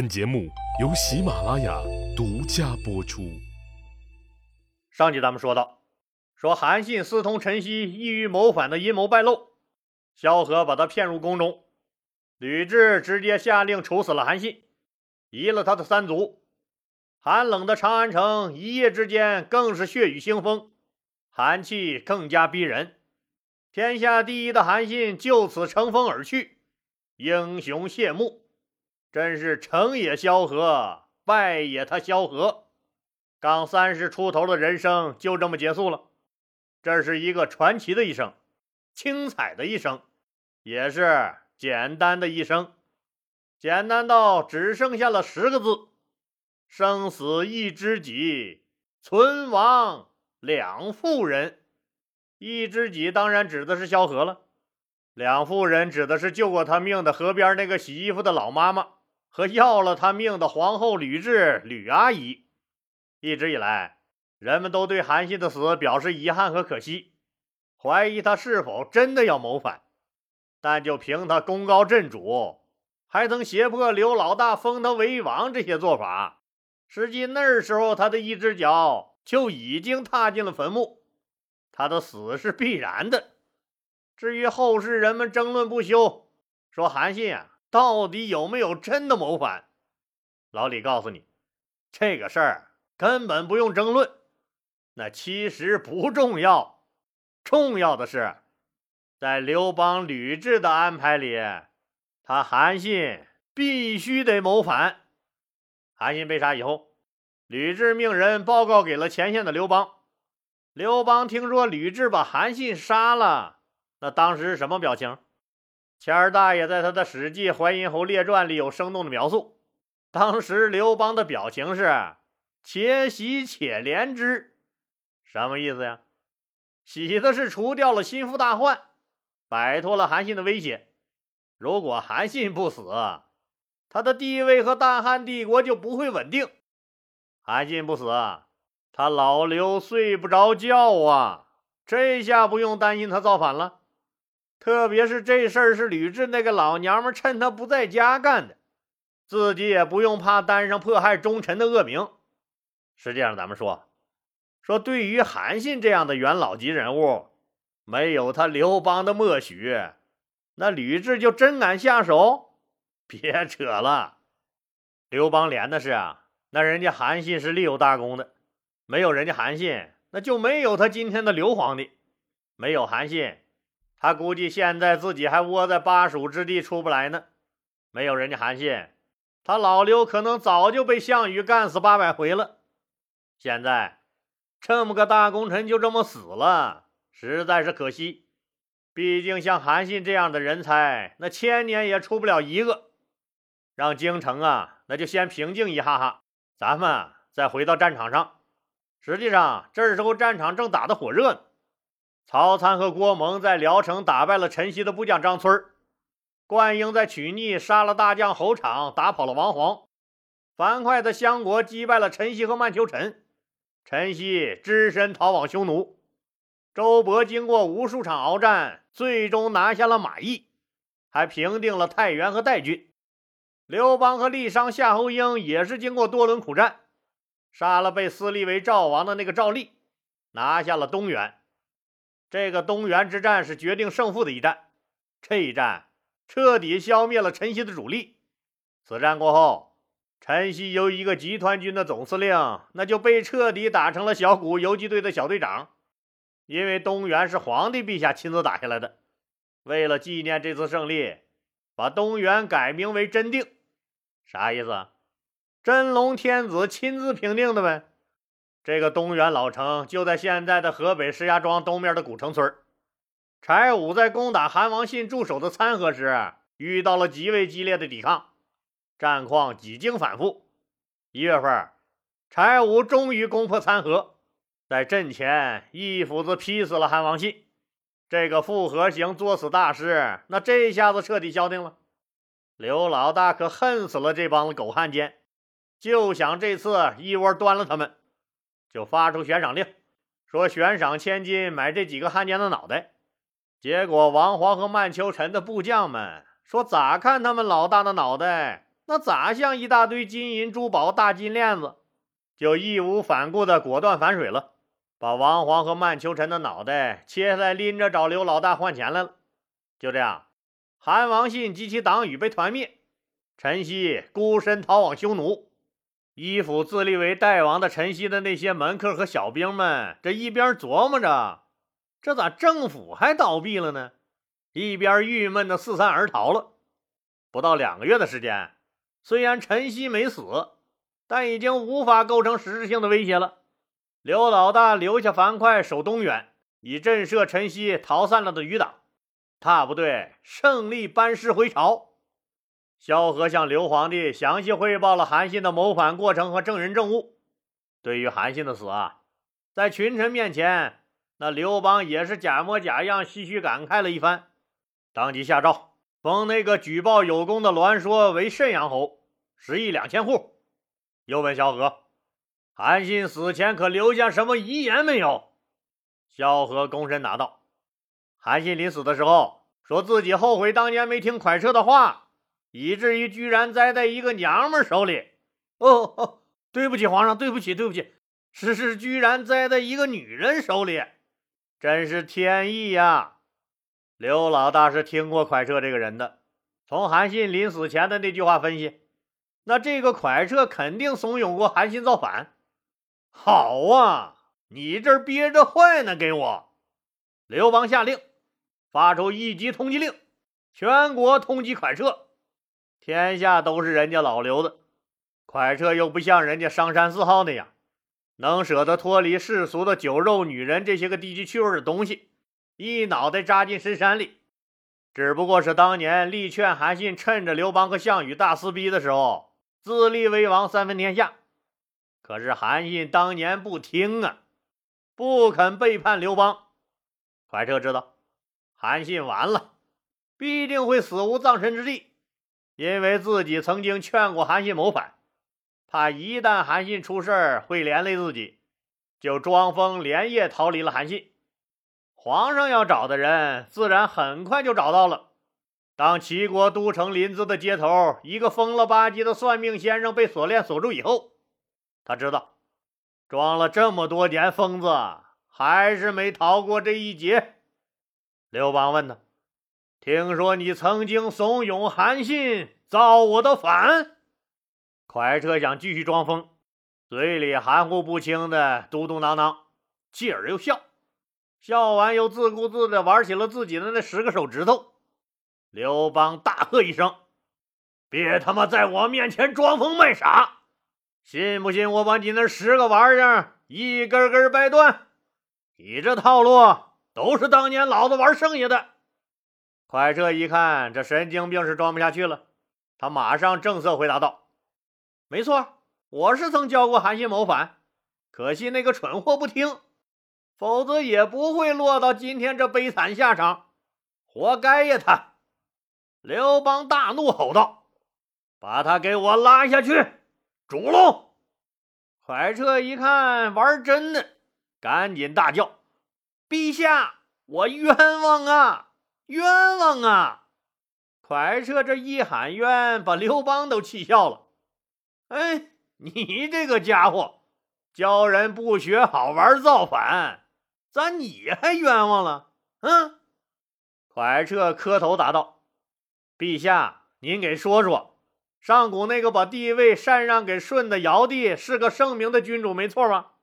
本节目由喜马拉雅独家播出。上集咱们说到，说韩信私通陈豨，意欲谋反的阴谋败露，萧何把他骗入宫中，吕雉直接下令处死了韩信，移了他的三族。寒冷的长安城一夜之间更是血雨腥风，寒气更加逼人。天下第一的韩信就此乘风而去，英雄谢幕。真是成也萧何，败也他萧何。刚三十出头的人生就这么结束了，这是一个传奇的一生，精彩的一生，也是简单的一生，简单到只剩下了十个字：生死一知己，存亡两妇人。一知己当然指的是萧何了，两妇人指的是救过他命的河边那个洗衣服的老妈妈。和要了他命的皇后吕雉吕阿姨，一直以来，人们都对韩信的死表示遗憾和可惜，怀疑他是否真的要谋反。但就凭他功高震主，还曾胁迫刘老大封他为王这些做法，实际那时候他的一只脚就已经踏进了坟墓，他的死是必然的。至于后世人们争论不休，说韩信啊。到底有没有真的谋反？老李告诉你，这个事儿根本不用争论，那其实不重要。重要的是，在刘邦、吕雉的安排里，他韩信必须得谋反。韩信被杀以后，吕雉命人报告给了前线的刘邦。刘邦听说吕雉把韩信杀了，那当时什么表情？钱儿大爷在他的《史记·淮阴侯列传》里有生动的描述，当时刘邦的表情是“且喜且怜之”，什么意思呀？喜的是除掉了心腹大患，摆脱了韩信的威胁。如果韩信不死，他的地位和大汉帝国就不会稳定。韩信不死，他老刘睡不着觉啊！这下不用担心他造反了。特别是这事儿是吕雉那个老娘们趁他不在家干的，自己也不用怕担上迫害忠臣的恶名。实际上，咱们说说，对于韩信这样的元老级人物，没有他刘邦的默许，那吕雉就真敢下手？别扯了，刘邦连的是啊，那人家韩信是立有大功的，没有人家韩信，那就没有他今天的刘皇帝，没有韩信。他估计现在自己还窝在巴蜀之地出不来呢，没有人家韩信，他老刘可能早就被项羽干死八百回了。现在这么个大功臣就这么死了，实在是可惜。毕竟像韩信这样的人才，那千年也出不了一个。让京城啊，那就先平静一哈哈，咱们再回到战场上。实际上，这时候战场正打得火热呢。曹参和郭蒙在聊城打败了陈豨的部将张村灌婴在曲逆杀了大将侯敞，打跑了王晃；樊哙在相国击败了陈豨和曼求臣，陈豨只身逃往匈奴；周勃经过无数场鏖战，最终拿下了马邑，还平定了太原和代郡；刘邦和郦商、夏侯婴也是经过多轮苦战，杀了被私立为赵王的那个赵立，拿下了东原。这个东原之战是决定胜负的一战，这一战彻底消灭了陈曦的主力。此战过后，陈曦由一个集团军的总司令，那就被彻底打成了小股游击队的小队长。因为东原是皇帝陛下亲自打下来的，为了纪念这次胜利，把东原改名为真定，啥意思？真龙天子亲自平定的呗。这个东原老城就在现在的河北石家庄东面的古城村柴武在攻打韩王信驻守的参河时，遇到了极为激烈的抵抗，战况几经反复。一月份，柴武终于攻破参河，在阵前一斧子劈死了韩王信。这个复合型作死大师，那这下子彻底消停了。刘老大可恨死了这帮子狗汉奸，就想这次一窝端了他们。就发出悬赏令，说悬赏千金买这几个汉奸的脑袋。结果王皇和曼秋臣的部将们说：“咋看他们老大的脑袋，那咋像一大堆金银珠宝、大金链子，就义无反顾的果断反水了，把王皇和曼秋臣的脑袋切下来，拎着找刘老大换钱来了。就这样，韩王信及其党羽被团灭，陈曦孤身逃往匈奴。依附自立为代王的陈曦的那些门客和小兵们，这一边琢磨着，这咋政府还倒闭了呢？一边郁闷的四散而逃了。不到两个月的时间，虽然陈曦没死，但已经无法构成实质性的威胁了。刘老大留下樊哙守东原，以震慑陈曦逃散了的余党。大部队胜利班师回朝。萧何向刘皇帝详细汇报了韩信的谋反过程和证人证物。对于韩信的死啊，在群臣面前，那刘邦也是假模假样唏嘘感慨了一番，当即下诏封那个举报有功的栾说为慎阳侯，十亿两千户。又问萧何，韩信死前可留下什么遗言没有？萧何躬身答道：“韩信临死的时候，说自己后悔当年没听蒯彻的话。”以至于居然栽在一个娘们手里，哦哦，对不起皇上，对不起，对不起，是是，居然栽在一个女人手里，真是天意呀！刘老大是听过蒯彻这个人的，从韩信临死前的那句话分析，那这个蒯彻肯定怂恿过韩信造反。好啊，你这憋着坏呢，给我！刘邦下令，发出一级通缉令，全国通缉蒯彻。天下都是人家老刘的，蒯彻又不像人家商山四号那样，能舍得脱离世俗的酒肉、女人这些个低级趣味的东西，一脑袋扎进深山里。只不过是当年力劝韩信，趁着刘邦和项羽大撕逼的时候，自立为王，三分天下。可是韩信当年不听啊，不肯背叛刘邦。蒯彻知道，韩信完了，必定会死无葬身之地。因为自己曾经劝过韩信谋反，怕一旦韩信出事儿会连累自己，就装疯连夜逃离了韩信。皇上要找的人，自然很快就找到了。当齐国都城临淄的街头，一个疯了吧唧的算命先生被锁链锁住以后，他知道装了这么多年疯子，还是没逃过这一劫。刘邦问他。听说你曾经怂恿韩信造我的反，蒯彻想继续装疯，嘴里含糊不清的嘟嘟囔囔，继而又笑，笑完又自顾自的玩起了自己的那十个手指头。刘邦大喝一声：“别他妈在我面前装疯卖傻！信不信我把你那十个玩意儿一根根掰断？你这套路都是当年老子玩剩下的。”蒯彻一看，这神经病是装不下去了，他马上正色回答道：“没错，我是曾教过韩信谋反，可惜那个蠢货不听，否则也不会落到今天这悲惨下场，活该呀！”他，刘邦大怒吼道：“把他给我拉下去，煮喽！”蒯彻一看玩真的，赶紧大叫：“陛下，我冤枉啊！”冤枉啊！蒯彻这一喊冤，把刘邦都气笑了。哎，你这个家伙，教人不学好玩造反，咋你还冤枉了？嗯？蒯彻磕头答道：“陛下，您给说说，上古那个把帝位禅让给舜的尧帝是个圣明的君主，没错吧？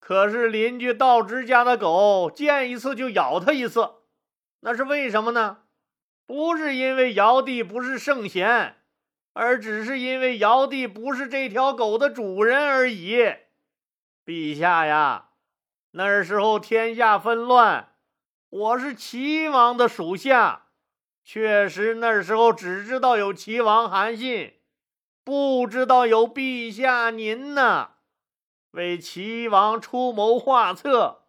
可是邻居道直家的狗见一次就咬他一次。”那是为什么呢？不是因为尧帝不是圣贤，而只是因为尧帝不是这条狗的主人而已。陛下呀，那时候天下纷乱，我是齐王的属下，确实那时候只知道有齐王韩信，不知道有陛下您呢，为齐王出谋划策。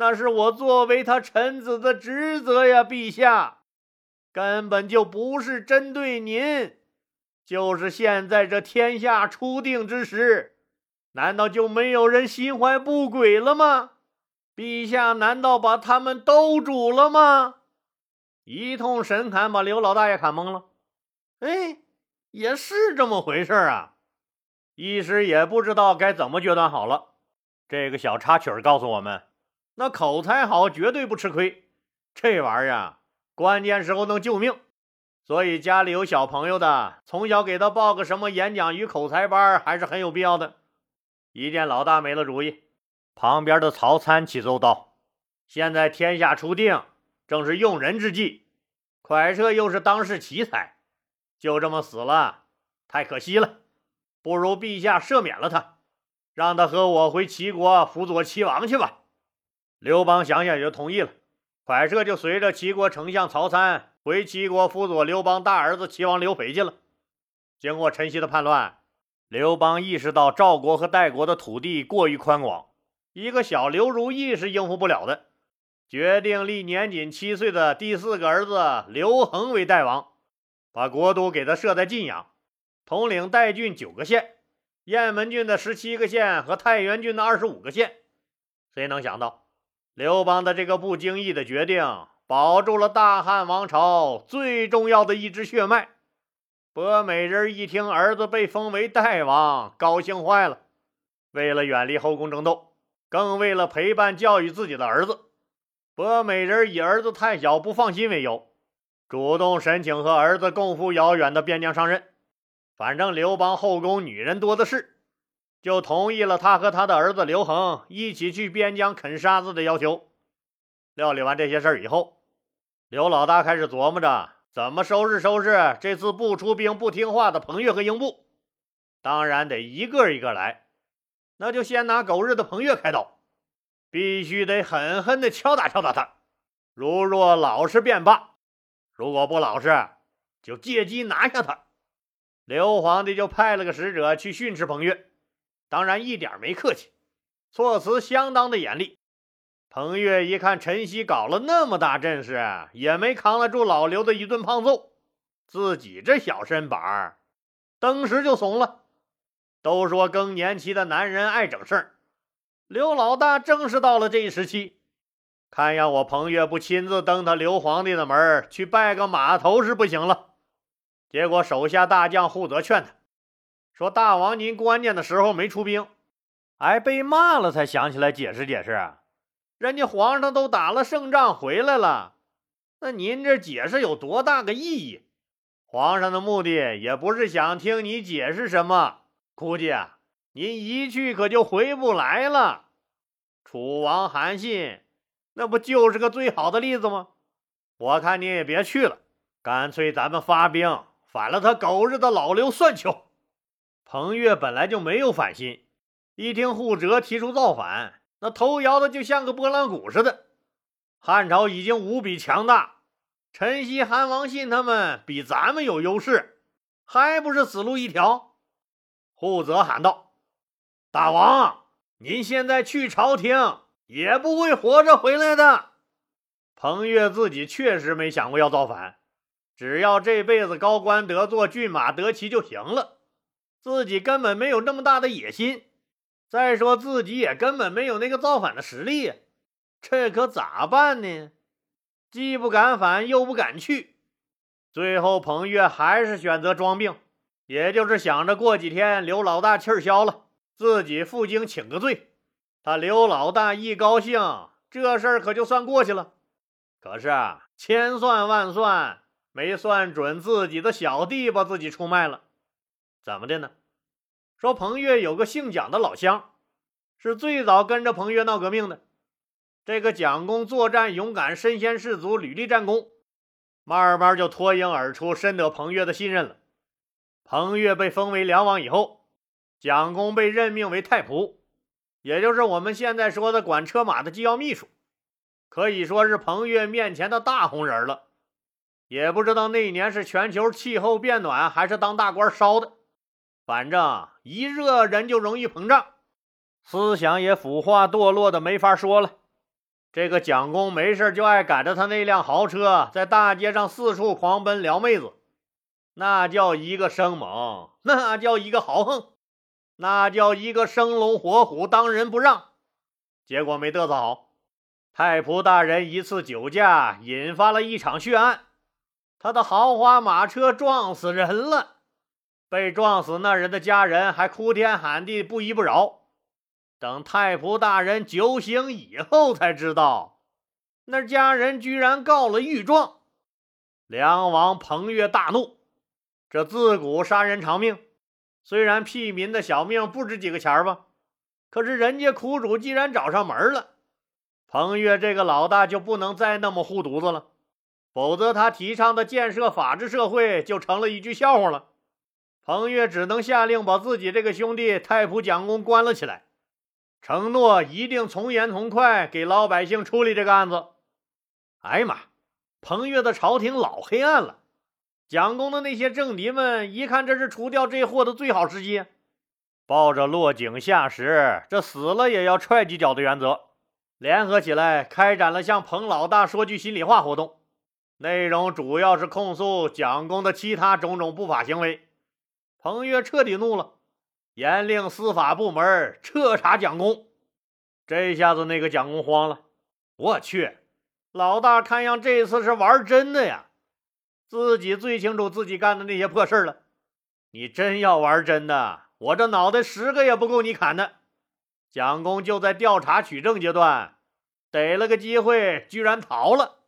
那是我作为他臣子的职责呀，陛下，根本就不是针对您，就是现在这天下初定之时，难道就没有人心怀不轨了吗？陛下难道把他们都煮了吗？一通神砍把刘老大爷砍懵了。哎，也是这么回事啊，一时也不知道该怎么决断好了。这个小插曲告诉我们，那口才好绝对不吃亏，这玩意儿关键时候能救命。所以家里有小朋友的，从小给他报个什么演讲与口才班，还是很有必要的。一见老大没了主意，旁边的曹参启奏道：“现在天下初定，正是用人之际，蒯彻又是当世奇才，就这么死了，太可惜了。不如陛下赦免了他，让他和我回齐国辅佐齐王去吧。”刘邦想想也就同意了，蒯彻就随着齐国丞相曹参。回齐国辅佐刘邦大儿子齐王刘肥去了。经过陈豨的叛乱，刘邦意识到赵国和代国的土地过于宽广，一个小刘如意是应付不了的，决定立年仅七岁的第四个儿子刘恒为代王，把国都给他设在晋阳，统领代郡九个县、雁门郡的十七个县和太原郡的二十五个县。谁能想到，刘邦的这个不经意的决定？保住了大汉王朝最重要的一支血脉。博美人一听儿子被封为代王，高兴坏了。为了远离后宫争斗，更为了陪伴教育自己的儿子，博美人以儿子太小不放心为由，主动申请和儿子共赴遥远的边疆上任。反正刘邦后宫女人多的是，就同意了他和他的儿子刘恒一起去边疆啃沙子的要求。料理完这些事儿以后。刘老大开始琢磨着怎么收拾收拾这次不出兵不听话的彭越和英布，当然得一个一个来。那就先拿狗日的彭越开刀，必须得狠狠地敲打敲打他。如若老实便罢，如果不老实，就借机拿下他。刘皇帝就派了个使者去训斥彭越，当然一点没客气，措辞相当的严厉。彭越一看陈曦搞了那么大阵势，也没扛得住老刘的一顿胖揍，自己这小身板儿，当时就怂了。都说更年期的男人爱整事儿，刘老大正是到了这一时期。看样我彭越不亲自登他刘皇帝的门去拜个码头是不行了。结果手下大将护泽劝他说：“大王您关键的时候没出兵，哎，被骂了才想起来解释解释。”人家皇上都打了胜仗回来了，那您这解释有多大个意义？皇上的目的也不是想听你解释什么，估计啊，您一去可就回不来了。楚王韩信，那不就是个最好的例子吗？我看你也别去了，干脆咱们发兵反了他狗日的老刘算球。彭越本来就没有反心，一听护哲提出造反。那头摇的就像个拨浪鼓似的。汉朝已经无比强大，陈豨、韩王信他们比咱们有优势，还不是死路一条？护泽喊道：“大王，您现在去朝廷也不会活着回来的。”彭越自己确实没想过要造反，只要这辈子高官得坐、骏马得骑就行了，自己根本没有那么大的野心。再说自己也根本没有那个造反的实力，这可咋办呢？既不敢反，又不敢去。最后，彭越还是选择装病，也就是想着过几天刘老大气儿消了，自己赴京请个罪。他刘老大一高兴，这事儿可就算过去了。可是啊，千算万算，没算准自己的小弟把自己出卖了。怎么的呢？说彭越有个姓蒋的老乡，是最早跟着彭越闹革命的。这个蒋公作战勇敢，身先士卒，屡立战功，慢慢就脱颖而出，深得彭越的信任了。彭越被封为梁王以后，蒋公被任命为太仆，也就是我们现在说的管车马的机要秘书，可以说是彭越面前的大红人了。也不知道那一年是全球气候变暖，还是当大官烧的。反正一热人就容易膨胀，思想也腐化堕落的没法说了。这个蒋公没事就爱赶着他那辆豪车，在大街上四处狂奔撩妹子，那叫一个生猛，那叫一个豪横，那叫一个生龙活虎，当仁不让。结果没嘚瑟好，太仆大人一次酒驾引发了一场血案，他的豪华马车撞死人了。被撞死那人的家人还哭天喊地，不依不饶。等太仆大人酒醒以后，才知道那家人居然告了御状。梁王彭越大怒，这自古杀人偿命，虽然屁民的小命不值几个钱吧，可是人家苦主既然找上门了，彭越这个老大就不能再那么护犊子了，否则他提倡的建设法治社会就成了一句笑话了。彭越只能下令把自己这个兄弟太仆蒋公关了起来。承诺一定从严从快给老百姓处理这个案子。哎呀妈！彭越的朝廷老黑暗了。蒋公的那些政敌们一看，这是除掉这货的最好时机，抱着落井下石，这死了也要踹几脚的原则，联合起来开展了向彭老大说句心里话活动。内容主要是控诉蒋公的其他种种不法行为。彭越彻底怒了。严令司法部门彻查蒋公，这下子那个蒋公慌了。我去，老大看样这次是玩真的呀！自己最清楚自己干的那些破事了。你真要玩真的，我这脑袋十个也不够你砍的。蒋公就在调查取证阶段，逮了个机会，居然逃了。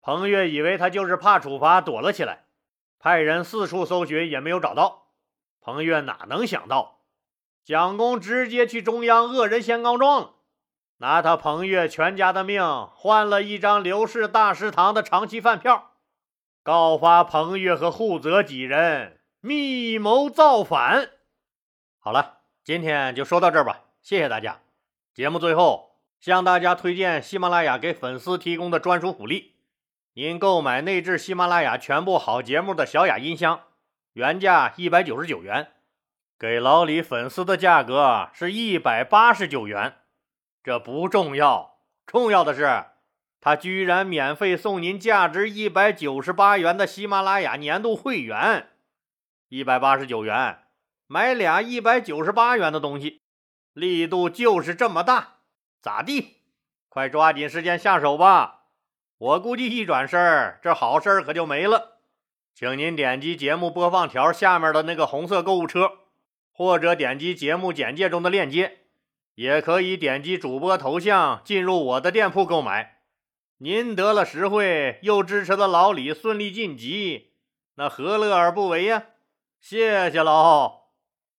彭越以为他就是怕处罚躲了起来，派人四处搜寻也没有找到。彭越哪能想到，蒋公直接去中央恶人先告状了，拿他彭越全家的命换了一张刘氏大食堂的长期饭票，告发彭越和护泽几人密谋造反。好了，今天就说到这儿吧，谢谢大家。节目最后向大家推荐喜马拉雅给粉丝提供的专属福利：您购买内置喜马拉雅全部好节目的小雅音箱。原价一百九十九元，给老李粉丝的价格是一百八十九元。这不重要，重要的是，他居然免费送您价值一百九十八元的喜马拉雅年度会员。一百八十九元买俩一百九十八元的东西，力度就是这么大，咋地？快抓紧时间下手吧！我估计一转身，这好事可就没了。请您点击节目播放条下面的那个红色购物车，或者点击节目简介中的链接，也可以点击主播头像进入我的店铺购买。您得了实惠，又支持了老李顺利晋级，那何乐而不为呀？谢谢喽！